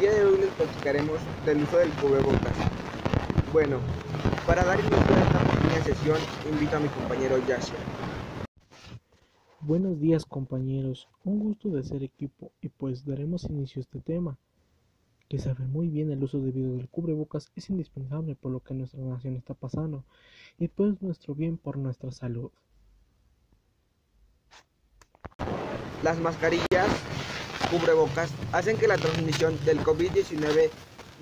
día de hoy les platicaremos del uso del cubrebocas. Bueno, para dar inicio a esta pequeña sesión, invito a mi compañero Yasha. Buenos días compañeros, un gusto de ser equipo y pues daremos inicio a este tema, que sabe muy bien el uso debido del cubrebocas es indispensable por lo que nuestra nación está pasando y pues nuestro bien por nuestra salud. Las mascarillas cubrebocas hacen que la transmisión del COVID-19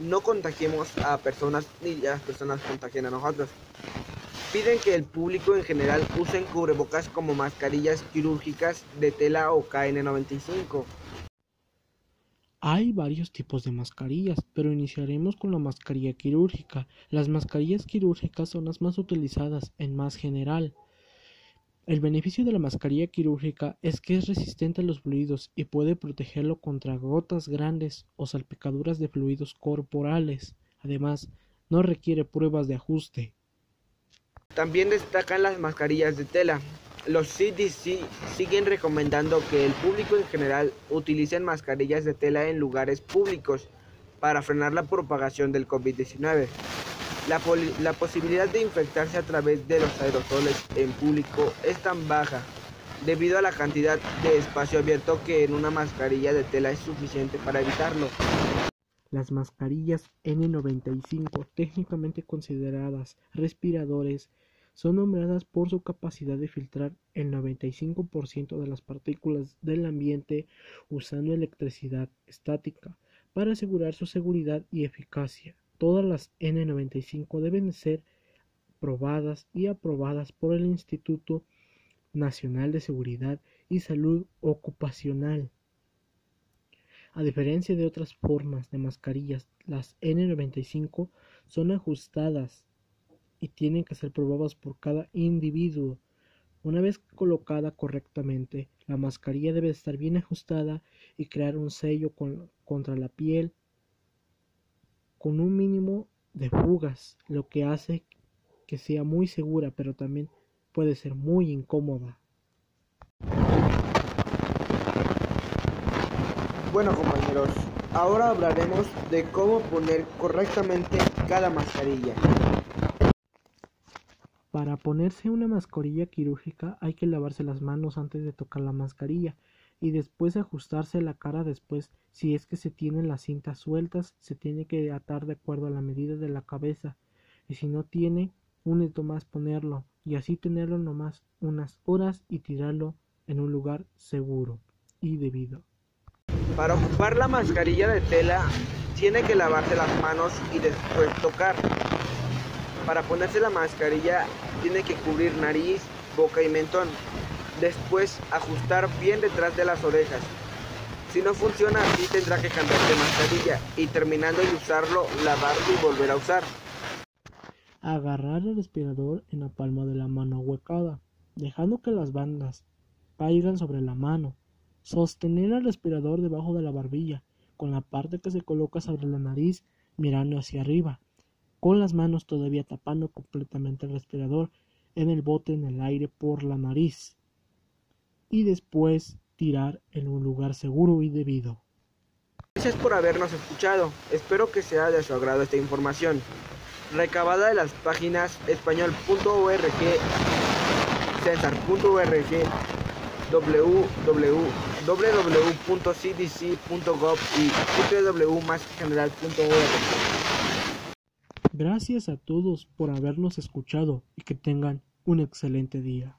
no contagiemos a personas ni las personas contagien a nosotros. Piden que el público en general usen cubrebocas como mascarillas quirúrgicas de tela o KN95. Hay varios tipos de mascarillas, pero iniciaremos con la mascarilla quirúrgica. Las mascarillas quirúrgicas son las más utilizadas en más general. El beneficio de la mascarilla quirúrgica es que es resistente a los fluidos y puede protegerlo contra gotas grandes o salpicaduras de fluidos corporales. Además, no requiere pruebas de ajuste. También destacan las mascarillas de tela. Los CDC siguen recomendando que el público en general utilicen mascarillas de tela en lugares públicos para frenar la propagación del COVID-19. La, posibilidad de infectarse a través de los aerosoles en público es tan baja debido a la cantidad de espacio abierto que en una mascarilla de tela es suficiente para evitarlo. Las mascarillas N95, técnicamente consideradas respiradores, son nombradas por su capacidad de filtrar el 95% de las partículas del ambiente usando electricidad estática para asegurar su seguridad y eficacia. Todas las N95 deben ser probadas y aprobadas por el Instituto Nacional de Seguridad y Salud Ocupacional. A diferencia de otras formas de mascarillas, las N95 son ajustadas y tienen que ser probadas por cada individuo. Una vez colocada correctamente, la mascarilla debe estar bien ajustada y crear un sello contra la piel con un mínimo de fugas, lo que hace que sea muy segura, pero también puede ser muy incómoda. Bueno compañeros, ahora hablaremos de cómo poner correctamente cada mascarilla. Para ponerse una mascarilla quirúrgica hay que lavarse las manos antes de tocar la mascarilla y después ajustarse la cara después si es que se tienen las cintas sueltas se tiene que atar de acuerdo a la medida de la cabeza y si no tiene un más ponerlo y así tenerlo nomás unas horas y tirarlo en un lugar seguro y debido. Para ocupar la mascarilla de tela tiene que lavarse las manos y después tocar. Para ponerse la mascarilla tiene que cubrir nariz, boca y mentón. Después ajustar bien detrás de las orejas. Si no funciona así tendrá que cambiar de mascarilla y terminando de usarlo, lavarlo y volver a usar. Agarrar el respirador en la palma de la mano huecada, dejando que las bandas caigan sobre la mano. Sostener el respirador debajo de la barbilla, con la parte que se coloca sobre la nariz mirando hacia arriba, con las manos todavía tapando completamente el respirador en el bote en el aire por la nariz y después tirar en un lugar seguro y debido. Gracias por habernos escuchado. Espero que sea de su agrado esta información. Recabada de las páginas español.org, censar.org, www.cdc.gov y www.masgeneral.org. Gracias a todos por habernos escuchado y que tengan un excelente día.